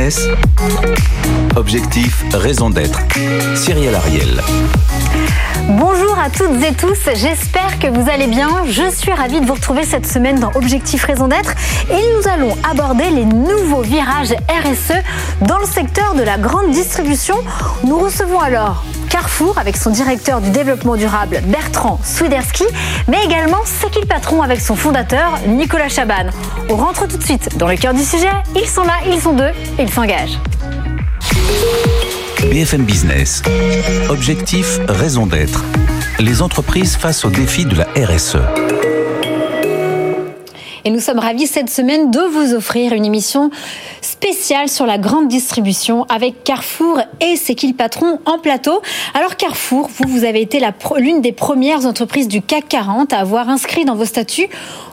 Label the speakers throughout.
Speaker 1: Business. Objectif, raison d'être. Cyril Ariel.
Speaker 2: Bonjour à toutes et tous, j'espère que vous allez bien. Je suis ravie de vous retrouver cette semaine dans Objectif Raison d'être et nous allons aborder les nouveaux virages RSE dans le secteur de la grande distribution. Nous recevons alors Carrefour avec son directeur du développement durable Bertrand Swiderski, mais également C'est qui le patron avec son fondateur Nicolas Chaban. On rentre tout de suite dans le cœur du sujet. Ils sont là, ils sont deux et ils s'engagent.
Speaker 1: BFM Business. Objectif, raison d'être. Les entreprises face aux défis de la RSE.
Speaker 2: Et nous sommes ravis cette semaine de vous offrir une émission spéciale sur la grande distribution avec Carrefour et C'est qui le patron en plateau. Alors Carrefour, vous, vous avez été l'une des premières entreprises du CAC 40 à avoir inscrit dans vos statuts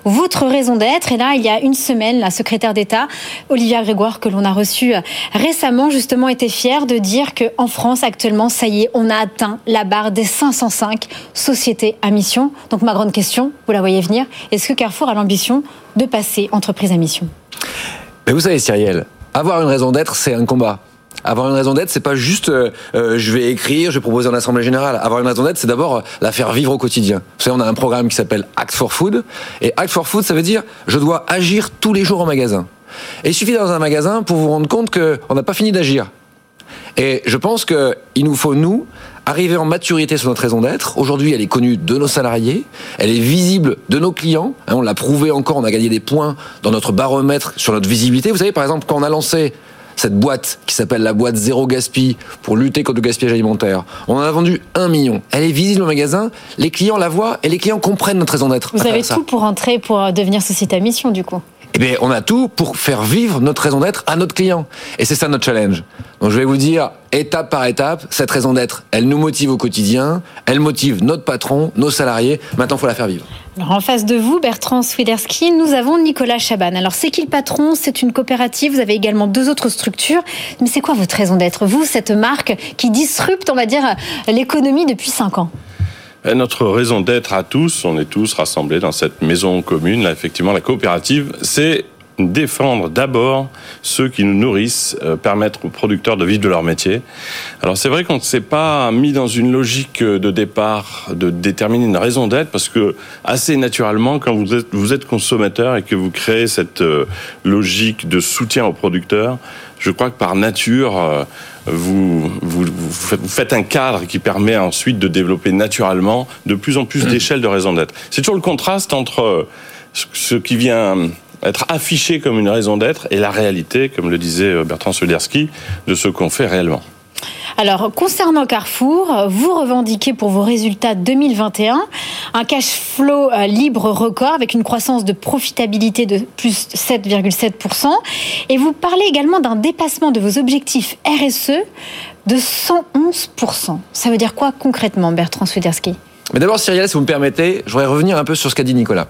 Speaker 2: votre raison d'être. Et là, il y a une semaine, la secrétaire d'État, Olivia Grégoire, que l'on a reçue récemment, justement, était fière de dire qu'en France, actuellement, ça y est, on a atteint la barre des 505 sociétés à mission. Donc ma grande question, vous la voyez venir, est-ce que Carrefour a l'ambition de passer entreprise à mission?
Speaker 3: Mais vous savez, Cyrielle, avoir une raison d'être, c'est un combat. Avoir une raison d'être, c'est pas juste euh, euh, je vais écrire, je vais proposer en assemblée générale. Avoir une raison d'être, c'est d'abord euh, la faire vivre au quotidien. Vous savez, on a un programme qui s'appelle Act for Food. Et Act for Food, ça veut dire je dois agir tous les jours en magasin. Et il suffit dans un magasin pour vous rendre compte qu'on n'a pas fini d'agir. Et je pense qu'il nous faut, nous, arriver en maturité sur notre raison d'être. Aujourd'hui, elle est connue de nos salariés, elle est visible de nos clients. Hein, on l'a prouvé encore, on a gagné des points dans notre baromètre sur notre visibilité. Vous savez, par exemple, quand on a lancé cette boîte qui s'appelle la boîte Zéro Gaspi pour lutter contre le gaspillage alimentaire. On en a vendu un million. Elle est visible au magasin, les clients la voient et les clients comprennent notre raison d'être.
Speaker 2: Vous avez tout pour entrer, pour devenir société à mission du coup
Speaker 3: bien, on a tout pour faire vivre notre raison d'être à notre client. Et c'est ça notre challenge. Donc, je vais vous dire, étape par étape, cette raison d'être, elle nous motive au quotidien, elle motive notre patron, nos salariés. Maintenant, il faut la faire vivre.
Speaker 2: Alors, en face de vous, Bertrand Swiderski, nous avons Nicolas Chaban. Alors, c'est qui le patron? C'est une coopérative. Vous avez également deux autres structures. Mais c'est quoi votre raison d'être? Vous, cette marque qui disrupte, on va dire, l'économie depuis cinq ans?
Speaker 4: Notre raison d'être à tous, on est tous rassemblés dans cette maison commune. Là, effectivement, la coopérative, c'est défendre d'abord ceux qui nous nourrissent, euh, permettre aux producteurs de vivre de leur métier. Alors c'est vrai qu'on ne s'est pas mis dans une logique de départ de déterminer une raison d'être parce que assez naturellement quand vous êtes, vous êtes consommateur et que vous créez cette euh, logique de soutien aux producteurs, je crois que par nature euh, vous, vous, vous faites un cadre qui permet ensuite de développer naturellement de plus en plus mmh. d'échelles de raison d'être. C'est toujours le contraste entre ce qui vient être affiché comme une raison d'être et la réalité, comme le disait euh, Bertrand Soderski, de ce qu'on fait réellement.
Speaker 2: Alors, concernant Carrefour, vous revendiquez pour vos résultats 2021 un cash flow euh, libre record avec une croissance de profitabilité de plus 7,7%. Et vous parlez également d'un dépassement de vos objectifs RSE de 111%. Ça veut dire quoi concrètement, Bertrand Swederski
Speaker 3: mais d'abord, Cyril, si vous me permettez, je voudrais revenir un peu sur ce qu'a dit Nicolas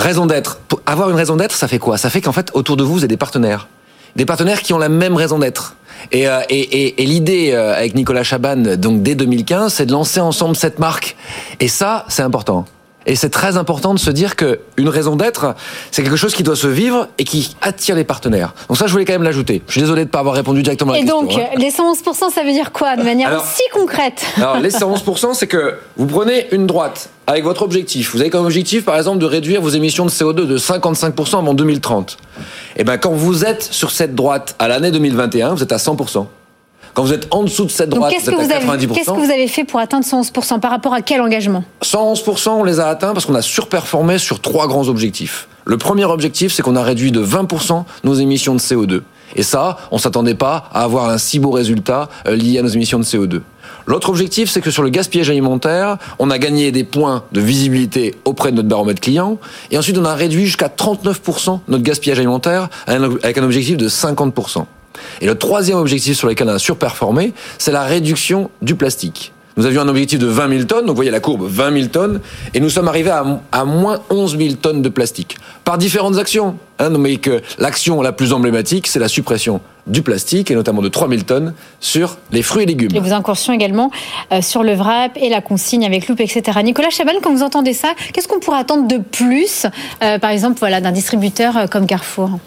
Speaker 3: raison d'être. Avoir une raison d'être, ça fait quoi? Ça fait qu'en fait, autour de vous, vous avez des partenaires. Des partenaires qui ont la même raison d'être. Et, euh, l'idée euh, avec Nicolas Chaban, donc dès 2015, c'est de lancer ensemble cette marque. Et ça, c'est important. Et c'est très important de se dire que une raison d'être, c'est quelque chose qui doit se vivre et qui attire les partenaires. Donc ça, je voulais quand même l'ajouter. Je suis désolé de ne pas avoir répondu directement à la
Speaker 2: et
Speaker 3: question.
Speaker 2: Et donc,
Speaker 3: hein.
Speaker 2: les 111%, ça veut dire quoi de manière si concrète?
Speaker 3: Alors, les 111%, c'est que vous prenez une droite avec votre objectif. Vous avez comme objectif, par exemple, de réduire vos émissions de CO2 de 55% avant 2030. Et bien, quand vous êtes sur cette droite à l'année 2021, vous êtes à 100%. Quand vous êtes en dessous de cette droite, vous êtes à 90%.
Speaker 2: Qu'est-ce que vous avez fait pour atteindre 111% Par rapport à quel engagement
Speaker 3: 111%, on les a atteints parce qu'on a surperformé sur trois grands objectifs. Le premier objectif, c'est qu'on a réduit de 20% nos émissions de CO2. Et ça, on s'attendait pas à avoir un si beau résultat euh, lié à nos émissions de CO2. L'autre objectif, c'est que sur le gaspillage alimentaire, on a gagné des points de visibilité auprès de notre baromètre client, et ensuite on a réduit jusqu'à 39% notre gaspillage alimentaire avec un objectif de 50%. Et le troisième objectif sur lequel on a surperformé, c'est la réduction du plastique. Nous avions un objectif de 20 000 tonnes, donc vous voyez la courbe, 20 000 tonnes, et nous sommes arrivés à, moins 11 000 tonnes de plastique. Par différentes actions. Hein, mais que l'action la plus emblématique, c'est la suppression du plastique, et notamment de 3000 tonnes, sur les fruits et légumes.
Speaker 2: Et vos incursions également euh, sur le VRAP et la consigne avec loupe, etc. Nicolas Chaban, quand vous entendez ça, qu'est-ce qu'on pourrait attendre de plus, euh, par exemple, voilà, d'un distributeur euh, comme Carrefour?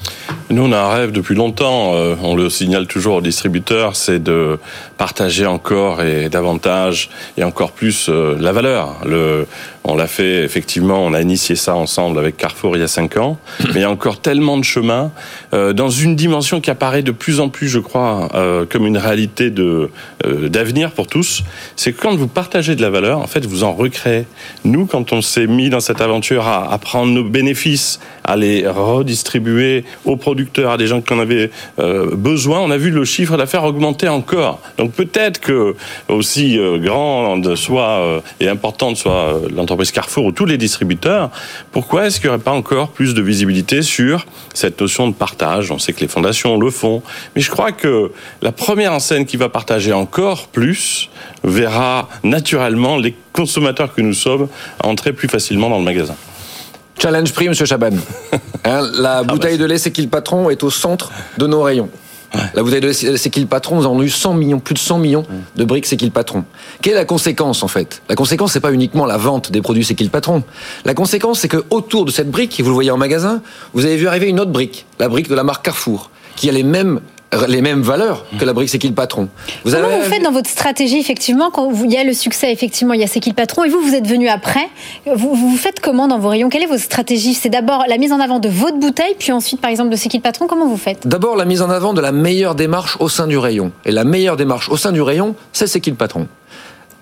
Speaker 4: Nous, on a un rêve depuis longtemps, on le signale toujours aux distributeurs, c'est de partager encore et davantage et encore plus la valeur. Le, on l'a fait, effectivement, on a initié ça ensemble avec Carrefour il y a cinq ans, mais il y a encore tellement de chemin dans une dimension qui apparaît de plus en plus, je crois, euh, comme une réalité de euh, d'avenir pour tous, c'est que quand vous partagez de la valeur, en fait, vous en recréez. Nous, quand on s'est mis dans cette aventure à, à, prendre nos bénéfices, à les redistribuer aux producteurs, à des gens qui en avaient euh, besoin, on a vu le chiffre d'affaires augmenter encore. Donc peut-être que aussi euh, grande soit euh, et importante soit l'entreprise Carrefour ou tous les distributeurs, pourquoi est-ce qu'il n'y aurait pas encore plus de visibilité sur cette notion de partage? On sait que les fondations le font, mais je crois que la première enseigne qui va partager encore plus verra naturellement les consommateurs que nous sommes entrer plus facilement dans le magasin.
Speaker 3: Challenge prix, Monsieur Chaban. Hein, la ah, bouteille bah, de lait C'est qui le patron est au centre de nos rayons. La bouteille de lait C'est qui le patron Nous avons eu 100 millions, plus de 100 millions de briques C'est qui le patron. Quelle est la conséquence en fait? La conséquence, c'est pas uniquement la vente des produits C'est qui le patron. La conséquence, c'est que autour de cette brique, et vous le voyez en magasin, vous avez vu arriver une autre brique, la brique de la marque Carrefour, qui a les mêmes les mêmes valeurs que la brique C'est qui le patron.
Speaker 2: Vous Comment avez... vous faites dans votre stratégie, effectivement, quand il y a le succès, effectivement, il y a C'est qui le patron, et vous, vous êtes venu après. Vous, vous faites comment dans vos rayons? Quelle est votre stratégie? C'est d'abord la mise en avant de votre bouteille, puis ensuite, par exemple, de C'est qui le patron Comment vous faites?
Speaker 3: D'abord, la mise en avant de la meilleure démarche au sein du rayon. Et la meilleure démarche au sein du rayon, c'est C'est qui le patron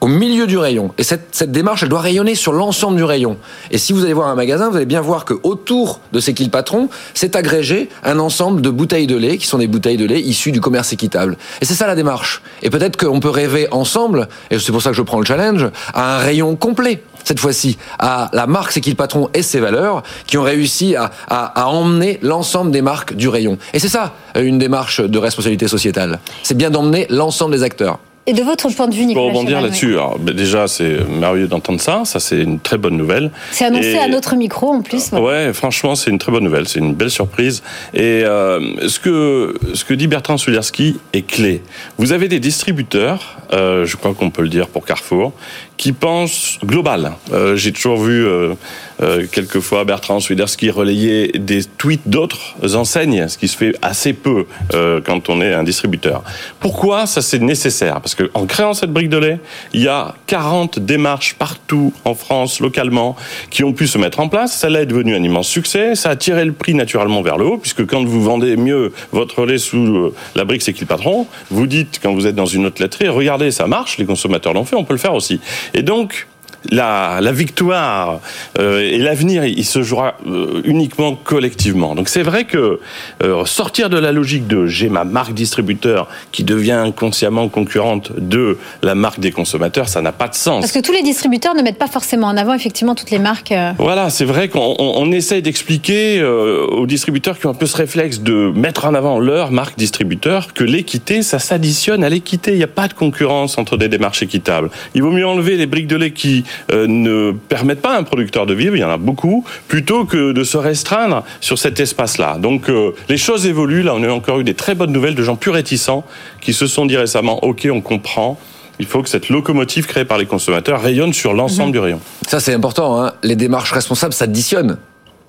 Speaker 3: au milieu du rayon. Et cette, cette démarche, elle doit rayonner sur l'ensemble du rayon. Et si vous allez voir un magasin, vous allez bien voir que autour de ces kills patrons, c'est agrégé un ensemble de bouteilles de lait qui sont des bouteilles de lait issues du commerce équitable. Et c'est ça la démarche. Et peut-être qu'on peut rêver ensemble, et c'est pour ça que je prends le challenge, à un rayon complet cette fois-ci à la marque C'est qui le patron et ses valeurs qui ont réussi à, à, à emmener l'ensemble des marques du rayon. Et c'est ça une démarche de responsabilité sociétale. C'est bien d'emmener l'ensemble des acteurs.
Speaker 2: Et de votre point de vue, Nicolas
Speaker 4: Pour rebondir là-dessus, déjà c'est merveilleux d'entendre ça, ça c'est une très bonne nouvelle.
Speaker 2: C'est annoncé à notre micro en plus.
Speaker 4: Ouais, franchement c'est une très bonne nouvelle, c'est une belle surprise. Et euh, ce que ce que dit Bertrand Sulerski est clé. Vous avez des distributeurs, euh, je crois qu'on peut le dire pour Carrefour, qui pensent global. Euh, J'ai toujours vu euh, euh, quelquefois Bertrand Swiderski relayer des tweets d'autres enseignes, ce qui se fait assez peu euh, quand on est un distributeur. Pourquoi ça c'est nécessaire? Parce que en créant cette brique de lait, il y a 40 démarches partout en France, localement, qui ont pu se mettre en place. Ça est devenu un immense succès. Ça a tiré le prix naturellement vers le haut, puisque quand vous vendez mieux votre lait sous euh, la brique c'est qui le patron, vous dites quand vous êtes dans une autre laiterie, regardez, ça marche, les consommateurs l'ont fait, on peut le faire aussi. Et donc, la, la victoire euh, et l'avenir, il se jouera euh, uniquement collectivement. Donc c'est vrai que euh, sortir de la logique de j'ai ma marque distributeur qui devient inconsciemment concurrente de la marque des consommateurs, ça n'a pas de sens.
Speaker 2: Parce que tous les distributeurs ne mettent pas forcément en avant effectivement toutes les marques.
Speaker 4: Voilà, c'est vrai qu'on on, essaye d'expliquer aux distributeurs qui ont un peu ce réflexe de mettre en avant leur marque distributeur que l'équité, ça s'additionne à l'équité. Il n'y a pas de concurrence entre des démarches équitables. Il vaut mieux enlever les briques de lait qui euh, ne permettent pas à un producteur de vivre, il y en a beaucoup, plutôt que de se restreindre sur cet espace-là. Donc euh, les choses évoluent, là on a encore eu des très bonnes nouvelles de gens plus réticents qui se sont dit récemment, ok on comprend, il faut que cette locomotive créée par les consommateurs rayonne sur l'ensemble mhm. du rayon.
Speaker 3: Ça, c'est important. Hein. Les démarches responsables s'additionnent.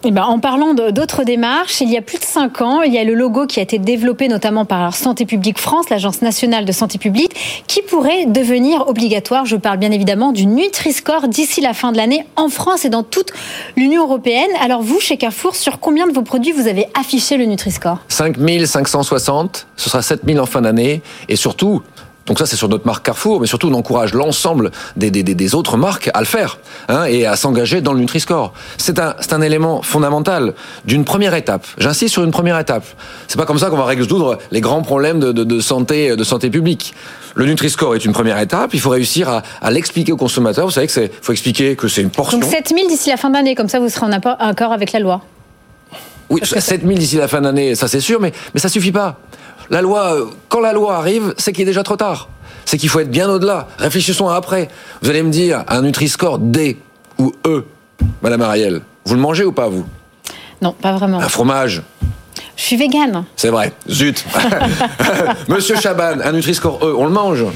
Speaker 2: Eh ben, en parlant d'autres démarches, il y a plus de cinq ans, il y a le logo qui a été développé notamment par Santé publique France, l'Agence nationale de santé publique, qui pourrait devenir obligatoire. Je parle bien évidemment du Nutri-Score d'ici la fin de l'année en France et dans toute l'Union européenne. Alors vous, chez Carrefour, sur combien de vos produits vous avez affiché le Nutri-Score?
Speaker 3: 5560, ce sera 7000 en fin d'année. Et surtout, donc ça, c'est sur notre marque Carrefour, mais surtout, on encourage l'ensemble des, des, des, autres marques à le faire hein, et à s'engager dans le Nutri-Score. C'est un, un élément fondamental d'une première étape. J'insiste sur une première étape. C'est pas comme ça qu'on va résoudre les grands problèmes de, de, de santé, de santé publique. Le Nutri-Score est une première étape. Il faut réussir à, à l'expliquer aux consommateurs. Vous savez que c'est, faut expliquer que c'est une portion.
Speaker 2: Donc 7000 d'ici la fin d'année, comme ça, vous serez en accord avec la loi.
Speaker 3: Oui, 7000 d'ici la fin d'année, ça c'est sûr, mais, mais ça suffit pas. La loi, euh, quand la loi arrive, c'est qu'il est déjà trop tard. C'est qu'il faut être bien au-delà. Réfléchissons à après. Vous allez me dire, un Nutri-Score D ou E, Madame Ariel, vous le mangez ou pas, vous?
Speaker 2: Non, pas vraiment.
Speaker 3: Un fromage
Speaker 2: Je suis végane.
Speaker 3: C'est vrai. Zut. Monsieur Chaban, un Nutri-Score E, on le mange?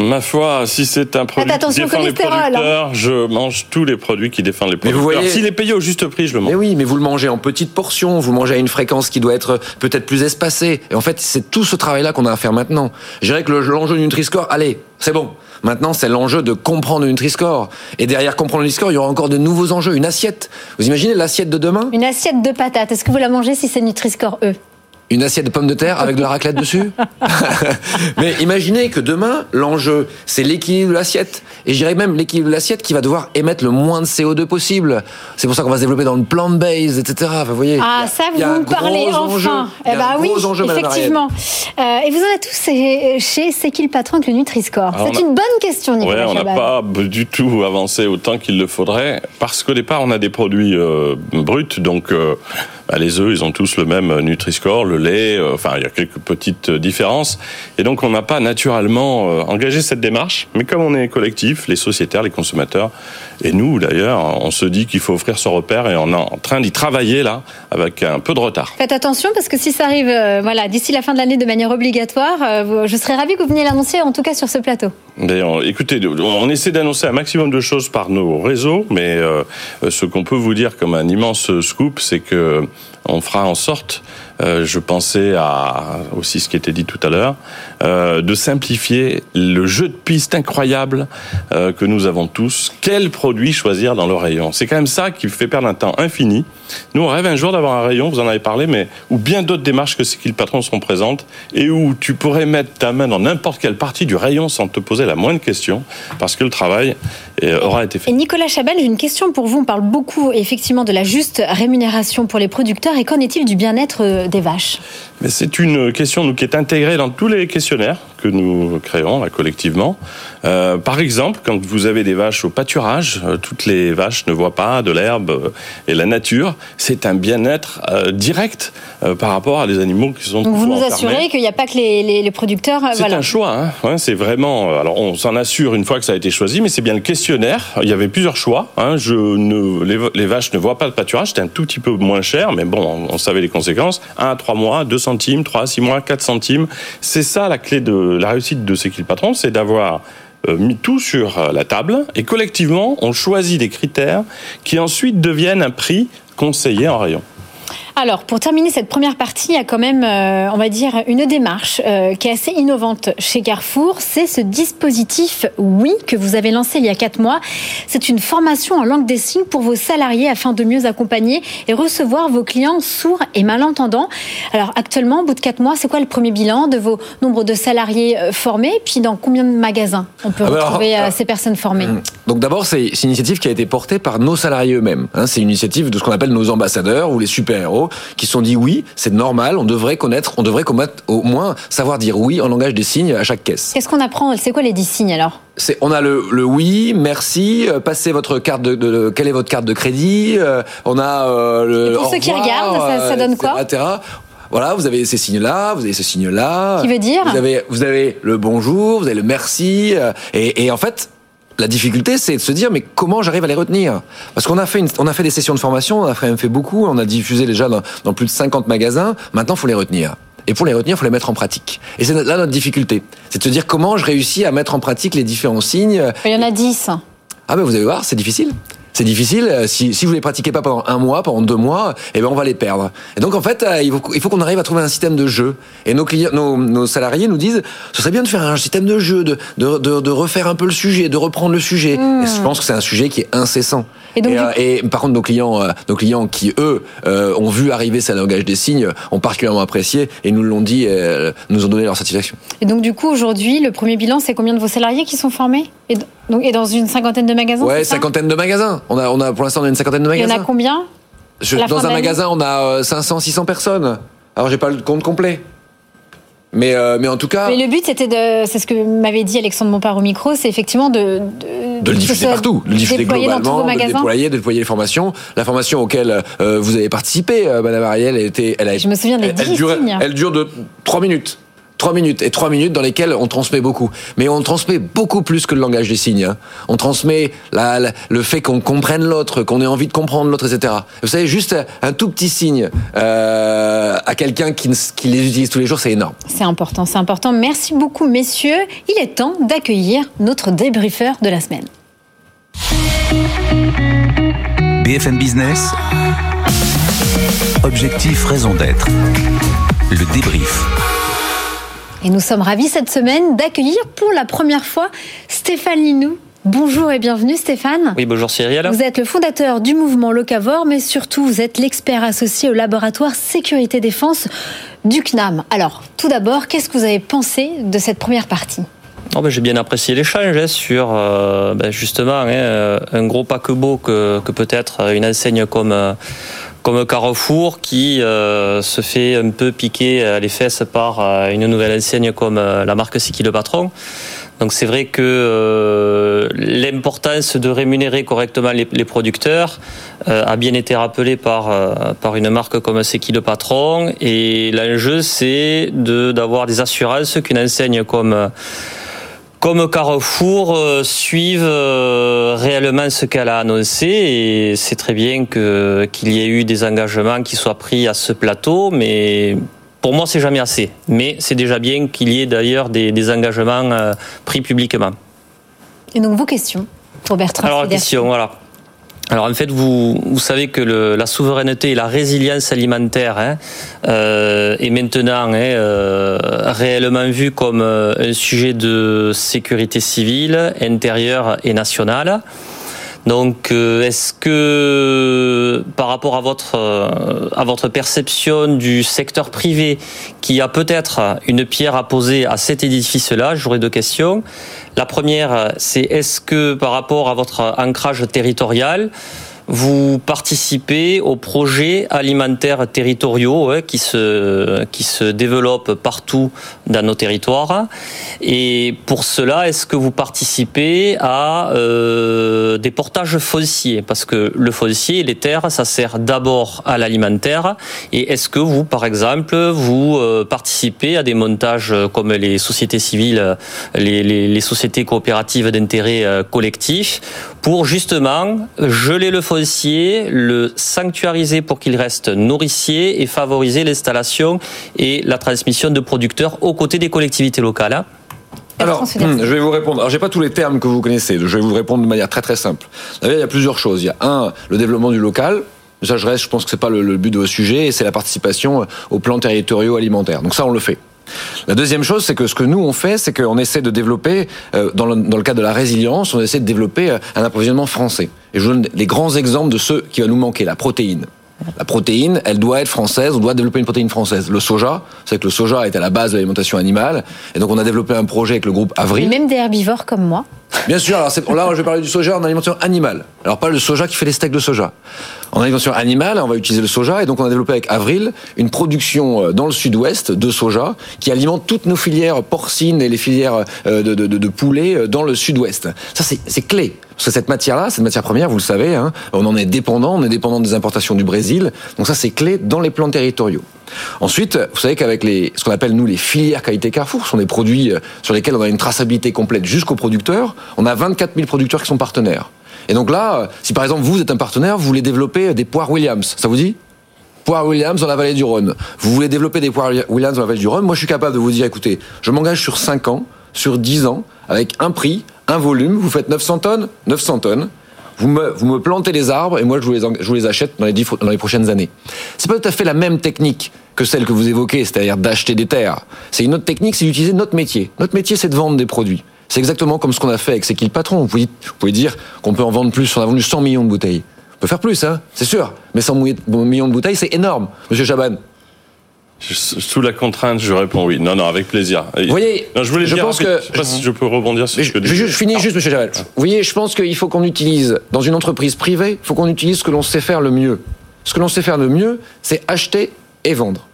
Speaker 4: Ma foi, si c'est un produit qui défend les producteurs, hein. je mange tous les produits qui défendent les producteurs. Mais vous voyez, S'il est payé au juste prix, je le mange.
Speaker 3: Mais oui, mais vous le mangez en petites portions, vous le mangez à une fréquence qui doit être peut-être plus espacée. Et en fait, c'est tout ce travail-là qu'on a à faire maintenant. Je dirais que l'enjeu du Nutri-Score, allez, c'est bon. Maintenant, c'est l'enjeu de comprendre le Nutri-Score. Et derrière comprendre le Nutri-Score, il y aura encore de nouveaux enjeux. Une assiette. Vous imaginez l'assiette de demain?
Speaker 2: Une assiette de patates. Est-ce que vous la mangez si c'est Nutri-Score E
Speaker 3: une assiette de pommes de terre avec de la raclette dessus Mais imaginez que demain, l'enjeu, c'est l'équilibre de l'assiette. Et je dirais même l'équilibre de l'assiette qui va devoir émettre le moins de CO2 possible. C'est pour ça qu'on va se développer dans le plant-based, etc.
Speaker 2: Enfin, vous voyez, ah, ça, vous nous parlez enfin. Eh ben oui, effectivement. Euh, et vous en êtes tous chez C'est qui le patron avec le Nutri-Score C'est une bonne question, Nicolas
Speaker 4: ouais, on n'a pas du tout avancé autant qu'il le faudrait. Parce qu'au départ, on a des produits euh, bruts, donc... Euh, bah, les œufs, ils ont tous le même Nutri-Score, le lait, euh, enfin, il y a quelques petites différences. Et donc, on n'a pas naturellement euh, engagé cette démarche. Mais comme on est collectif, les sociétaires, les consommateurs, et nous d'ailleurs, on se dit qu'il faut offrir ce repère et on est en train d'y travailler là, avec un peu de retard.
Speaker 2: Faites attention parce que si ça arrive euh, voilà, d'ici la fin de l'année de manière obligatoire, je serais ravi que vous veniez l'annoncer, en tout cas sur ce plateau.
Speaker 4: écoutez, on essaie d'annoncer un maximum de choses par nos réseaux, mais ce qu'on peut vous dire comme un immense scoop, c'est que on fera en sorte euh, je pensais à aussi ce qui était dit tout à l'heure, euh, de simplifier le jeu de piste incroyable euh, que nous avons tous. Quel produit choisir dans le rayon? C'est quand même ça qui fait perdre un temps infini. Nous, on rêve un jour d'avoir un rayon, vous en avez parlé, mais où bien d'autres démarches que ce qui le patron seront présentes et où tu pourrais mettre ta main dans n'importe quelle partie du rayon sans te poser la moindre question, parce que le travail aura été fait.
Speaker 2: Et Nicolas Chabal, j'ai une question pour vous. On parle beaucoup effectivement de la juste rémunération pour les producteurs. Et qu'en est-il du bien-être des vaches?
Speaker 4: Mais c'est une question qui est intégrée dans tous les fonctionnaire que nous créons là, collectivement. Euh, par exemple, quand vous avez des vaches au pâturage, euh, toutes les vaches ne voient pas de l'herbe euh, et la nature. C'est un bien-être direct par rapport à des animaux qui sont.
Speaker 2: Donc vous nous assurez qu'il n'y a pas que les, producteurs.
Speaker 4: C'est un choix. Hein. c'est vraiment. Alors on s'en assure une fois que ça a été choisi, mais c'est bien le questionnaire. Il y avait plusieurs choix. Hein. Je ne, les, vaches ne voient pas de pâturage. C'était un tout petit peu moins cher, mais bon, on, savait les conséquences. 1 à 3 mois, 2 centimes, 3 à 6 mois, 4 centimes. C'est ça la clé de la réussite de ce qu'il patron, c'est d'avoir euh, mis tout sur euh, la table et collectivement, on choisit des critères qui ensuite deviennent un prix conseillé en rayon.
Speaker 2: Alors, pour terminer cette première partie, il y a quand même, euh, on va dire, une démarche euh, qui est assez innovante chez Carrefour. C'est ce dispositif Oui que vous avez lancé il y a quatre mois. C'est une formation en langue des signes pour vos salariés afin de mieux accompagner et recevoir vos clients sourds et malentendants. Alors, actuellement, au bout de quatre mois, c'est quoi le premier bilan de vos nombres de salariés euh, formés? Puis, dans combien de magasins on peut ah bah retrouver ces personnes formées? hum.
Speaker 3: Donc, d'abord, c'est une initiative qui a été portée par nos salariés eux-mêmes. Hein. c'est une initiative de ce qu'on appelle nos ambassadeurs ou les super-héros qui se sont dit oui, c'est normal, on devrait connaître, on devrait au moins savoir dire oui en langage des signes à chaque caisse.
Speaker 2: Qu'est-ce qu'on apprend? C'est quoi les 10 signes alors?
Speaker 3: On a le, le, oui, merci, euh, passez votre carte de, de, quelle est votre carte de crédit, euh, on a euh, le.
Speaker 2: Et pour ceux qui regardent, ça, ça donne quoi?
Speaker 3: voilà, vous avez ces signes-là, vous avez ce signe-là.
Speaker 2: Qui veut dire?
Speaker 3: Vous avez, vous avez le bonjour, vous avez le merci, et, et en fait, la difficulté, c'est de se dire, mais comment j'arrive à les retenir? Parce qu'on a fait on a fait des sessions de formation, on a même fait beaucoup, on a diffusé déjà dans, plus de 50 magasins. Maintenant, faut les retenir. Et pour les retenir, il faut les mettre en pratique. Et c'est là notre difficulté. C'est de se dire comment je réussis à mettre en pratique les différents signes.
Speaker 2: Il y en a 10.
Speaker 3: Ah ben vous allez voir, c'est difficile c'est difficile. Euh, si, si vous les pratiquez pas pendant un mois, pendant deux mois, eh ben on va les perdre. Et donc en fait, euh, il faut, qu'on arrive à trouver un système de jeu. Et nos clients, nos, nos, salariés nous disent, ce serait bien de faire un système de jeu, de, de, de, refaire un peu le sujet, de reprendre le sujet. Hmm. Et je pense que c'est un sujet qui est incessant. Et, donc, euh, et, par contre, nos clients, nos clients qui eux ont vu arriver ce langage des signes, ont particulièrement apprécié et nous l'ont dit, nous ont donné leur satisfaction.
Speaker 2: Et donc du coup, aujourd'hui, le premier bilan, c'est combien de vos salariés qui sont formés? Et, donc, et dans une cinquantaine de magasins
Speaker 3: Ouais, cinquantaine de magasins. On a, on a, pour l'instant, on a une cinquantaine de magasins.
Speaker 2: Il y en a combien
Speaker 3: Dans un magasin, on a 500, euh, 600 personnes. Alors, j'ai pas le compte complet. Mais, euh, mais en tout cas.
Speaker 2: Mais le but, c'était de. C'est ce que m'avait dit Alexandre Montpart au micro, c'est effectivement de.
Speaker 3: De, le diffuser partout, le diffuser globalement, de déployer, de déployer les formations. La formation auquel euh, vous avez participé, Madame Ariel, était.
Speaker 2: Elle a, Je me souviens des
Speaker 3: elle, elle, dure, elle dure de 3 minutes. Trois minutes et trois minutes dans lesquelles on transmet beaucoup. Mais on transmet beaucoup plus que le langage des signes. Hein. On transmet la, la, le fait qu'on comprenne l'autre, qu'on ait envie de comprendre l'autre, etc. Vous savez, juste un tout petit signe euh, à quelqu'un qui, qui les utilise tous les jours, c'est énorme.
Speaker 2: C'est important, c'est important. Merci beaucoup, messieurs. Il est temps d'accueillir notre débriefeur de la semaine.
Speaker 1: BFM Business. Objectif, raison d'être. Le débrief.
Speaker 2: Et nous sommes ravis cette semaine d'accueillir pour la première fois Stéphane Linou. Bonjour et bienvenue Stéphane.
Speaker 5: Oui, bonjour Cyril.
Speaker 2: Vous êtes le fondateur du mouvement Locavor, mais surtout vous êtes l'expert associé au laboratoire Sécurité Défense du CNAM. Alors, tout d'abord, qu'est-ce que vous avez pensé de cette première partie?
Speaker 5: Oh ben, J'ai bien apprécié l'échange hein, sur euh, ben, justement hein, euh, un gros paquebot que, que peut-être une enseigne comme, euh, comme Carrefour qui euh, se fait un peu piquer les fesses par euh, une nouvelle enseigne comme euh, la marque Siki le Patron. Donc c'est vrai que euh, l'importance de rémunérer correctement les, les producteurs euh, a bien été rappelée par, euh, par une marque comme C'est qui le patron et l'enjeu c'est de d'avoir des assurances qu'une enseigne comme comme Carrefour euh, suive euh, réellement ce qu'elle a annoncé et c'est très bien que qu'il y ait eu des engagements qui soient pris à ce plateau mais pour moi, c'est jamais assez. Mais c'est déjà bien qu'il y ait d'ailleurs des, des engagements euh, pris publiquement.
Speaker 2: Et donc, vos questions pour Bertrand
Speaker 5: Alors, la question, voilà. Alors en fait, vous, savez que le, la souveraineté et la résilience alimentaire hein, euh, est maintenant hein, euh, réellement vue comme euh, un sujet de sécurité civile, intérieure et nationale. Donc, euh, est-ce que par rapport à votre euh, à votre perception du secteur privé, qui a peut-être une pierre à poser à cet édifice-là, j'aurais deux questions. La première, c'est est-ce que par rapport à votre ancrage territorial, vous participez aux projets alimentaires territoriaux qui se développent partout dans nos territoires. Et pour cela est-ce que vous participez à euh, des portages fonciers? Parce que le foncier les terres ça sert d'abord à l'alimentaire. Et est-ce que vous par exemple vous euh, participez à des montages comme les sociétés civiles les, les, les sociétés coopératives d'intérêt euh, collectif pour justement geler le foncier, le sanctuariser pour qu'il reste nourricier et favoriser l'installation et la transmission de producteurs aux côtés des collectivités locales. hein.
Speaker 3: Alors, hum, je vais vous répondre. Alors, j'ai pas tous les termes que vous connaissez. Je vais vous répondre de manière très très simple. Il y a plusieurs choses. Il y a un, le développement du local. Ça, je reste. Je pense que c'est pas le, le but de votre sujet. Et c'est la participation aux plans territoriaux alimentaires. Donc ça, on le fait. La deuxième chose, c'est que ce que nous on fait, c'est qu'on essaie de développer, euh, dans, le, dans le cadre de la résilience, on essaie de développer euh, un approvisionnement français. Et je vous donne les grands exemples de ceux qui va nous manquer, la protéine. La protéine, elle doit être française, on doit développer une protéine française. Le soja, c'est que le soja est à la base de l'alimentation animale, et donc on a développé un projet avec le groupe Avril.
Speaker 2: Même des herbivores comme moi.
Speaker 3: Bien sûr, alors là je vais parler du soja en alimentation animale. Alors pas le soja qui fait les steaks de soja. En alimentation animale, on va utiliser le soja et donc on a développé avec Avril une production euh, dans le sud-ouest de soja qui alimente toutes nos filières porcines et les filières euh, de, poulet euh, dans le sud-ouest. Ça c'est clé. Parce que cette matière-là, cette matière première, vous le savez, hein, on en est dépendant, on est dépendant des importations du Brésil. Donc ça c'est clé dans les plans territoriaux. Ensuite, vous savez qu'avec ce qu'on appelle nous les filières qualité Carrefour, ce sont des produits sur lesquels on a une traçabilité complète jusqu'aux producteurs. On a 24 000 producteurs qui sont partenaires. Et donc là, euh, si par exemple vous êtes un partenaire, vous voulez développer des poires Williams, ça vous dit? Poires Williams dans la vallée du Rhône. Vous voulez développer des poires Williams dans la vallée du Rhône. Moi, je suis capable de vous dire, écoutez, je m'engage sur 5 ans, sur 10 ans, avec un prix, un volume. Vous faites 900 tonnes, 900 tonnes. Vous me, vous me plantez les arbres et moi, je vous les, je vous les achète dans les, 10 dans les prochaines années. C'est pas tout à fait la même technique que celle que vous évoquez, c'est-à-dire d'acheter des terres. C'est une autre technique, c'est d'utiliser notre métier. Notre métier, c'est de vendre des produits. C'est exactement comme ce qu'on a fait avec C'est qui le patron. Vous pouvez, vous pouvez dire qu'on peut en vendre plus. On a vendu 100 millions de bouteilles. On peut faire plus, hein, c'est sûr. Mais 100 mouillé- millions de bouteilles, c'est énorme. Monsieur Chaban.
Speaker 4: Sous la contrainte, je réponds oui. Non, non, avec plaisir.
Speaker 3: Vous voyez,
Speaker 4: non, je voulais
Speaker 3: je
Speaker 4: dire
Speaker 3: pense
Speaker 4: rapide-
Speaker 3: que-
Speaker 4: Je sais pas si je peux rebondir sur ce
Speaker 3: je,
Speaker 4: que
Speaker 3: je, je finis
Speaker 4: Ah.
Speaker 3: juste, monsieur Chaval. Vous voyez, je pense qu'il faut qu'on utilise, dans une entreprise privée, il faut qu'on utilise ce que l'on sait faire le mieux. Ce que l'on sait faire le mieux, c'est acheter et vendre.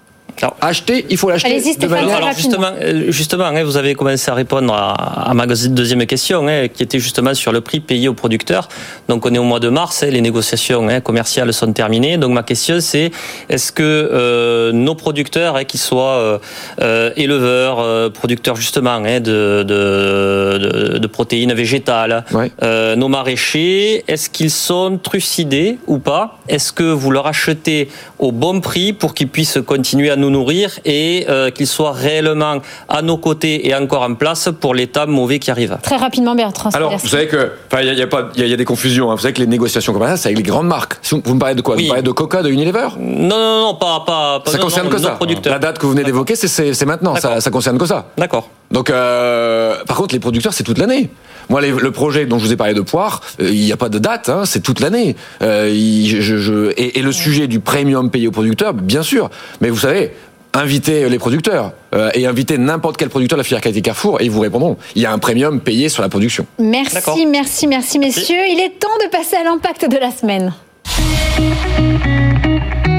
Speaker 3: Alors, acheter, il faut l'acheter.
Speaker 5: Alors
Speaker 2: rapidement.
Speaker 5: justement, euh, justement hein, vous avez commencé à répondre à, à ma deuxième question, hein, qui était justement sur le prix payé aux producteurs. Donc on est au mois de mars, hein, les négociations commerciales sont terminées. Donc ma question c'est, est-ce que euh, nos producteurs, qu'ils soient euh, éleveurs, producteurs justement de, de, de, de protéines végétales,
Speaker 3: Ouais.
Speaker 5: euh, nos maraîchers, est-ce qu'ils sont trucidés ou pas? Est-ce que vous leur achetez au bon prix pour qu'ils puissent continuer à nous nourrir et euh, qu'ils soient réellement à nos côtés et encore en place pour temps mauvais qui arrivent
Speaker 2: Très rapidement, Bertrand.
Speaker 3: Alors, vous savez que, il y a, il y a pas, il y, a- il y a des confusions. hein. Vous savez que les négociations comme ça, c'est avec les grandes marques. Si Vous, vous me parlez de quoi?
Speaker 5: Oui.
Speaker 3: Vous me parlez de Coca, de Unilever?
Speaker 5: Non, non, non, pas, pas, pas
Speaker 3: Ça
Speaker 5: non,
Speaker 3: concerne
Speaker 5: non,
Speaker 3: que ça. La date que vous venez d'évoquer, c'est- maintenant. Ça, ça concerne que ça.
Speaker 5: D'accord.
Speaker 3: Donc, euh, par contre, les producteurs, c'est toute l'année. Moi, les- le projet dont je vous ai parlé de poire, euh, il n'y a pas de date, hein, c'est toute l'année. Euh, il- je- je- et, et le sujet du premium payé aux producteurs, bien sûr. Mais vous savez, invitez les producteurs euh, et invitez n'importe quel producteur de la filière qualité Carrefour et ils vous répondront. Il y a un premium payé sur la production.
Speaker 2: Merci, merci, merci, messieurs. Il est temps de passer à l'impact de la semaine.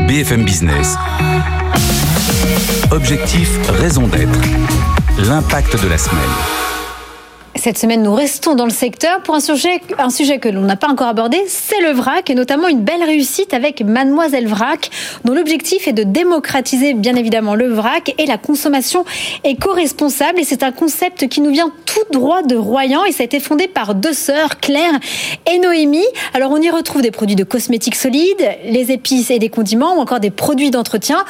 Speaker 1: BFM Business. Objectif, raison d'être. L'impact de la semaine.
Speaker 2: Cette semaine, nous restons dans le secteur pour un sujet, un sujet que l'on n'a pas encore abordé, c'est le vrac et notamment une belle réussite avec Mademoiselle Vrac, dont l'objectif est de démocratiser bien évidemment le vrac et la consommation éco-responsable. Et c'est un concept qui nous vient tout droit de Royan et ça a été fondé par deux sœurs, Claire et Noémie. Alors on y retrouve des produits de cosmétiques solides, les épices et des condiments ou encore des produits d'entretien.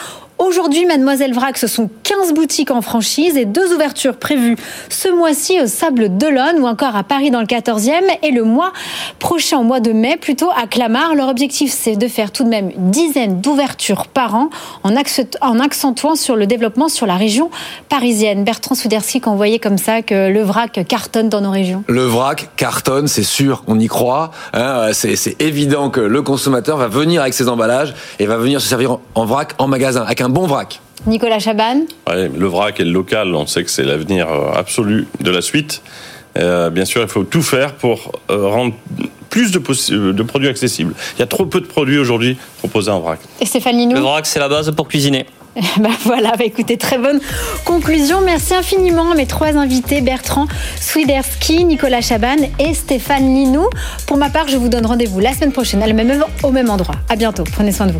Speaker 2: Aujourd'hui, Mademoiselle Vrac, ce sont 15 boutiques en franchise et deux ouvertures prévues ce mois-ci au Sable d'Olonne ou encore à Paris dans le 14e et le mois prochain, au mois de mai, plutôt à Clamart. Leur objectif, c'est de faire tout de même une dizaine d'ouvertures par an en, accent- en accentuant sur le développement sur la région parisienne. Bertrand Souderski, quand vous voyez comme ça que le vrac cartonne dans nos régions?
Speaker 3: Le vrac cartonne, c'est sûr, on y croit. hein, c'est c'est évident que le consommateur va venir avec ses emballages et va venir se servir en- en vrac en magasin, avec un bon vrac.
Speaker 2: Nicolas Chaban
Speaker 4: Ouais, le vrac et le local, on sait que c'est l'avenir euh, absolu de la suite. Euh, bien sûr, il faut tout faire pour euh, rendre plus de, produits accessibles. Il y a trop peu de produits aujourd'hui proposés en vrac.
Speaker 2: et Stéphane Linou.
Speaker 5: Le vrac, c'est la base pour cuisiner.
Speaker 2: Bah voilà, bah écoutez, très bonne conclusion. Merci infiniment à mes trois invités, Bertrand Swiderski, Nicolas Chaban et Stéphane Linou. Pour ma part, je vous donne rendez-vous la semaine prochaine à le même, au même endroit. À bientôt. Prenez soin de vous.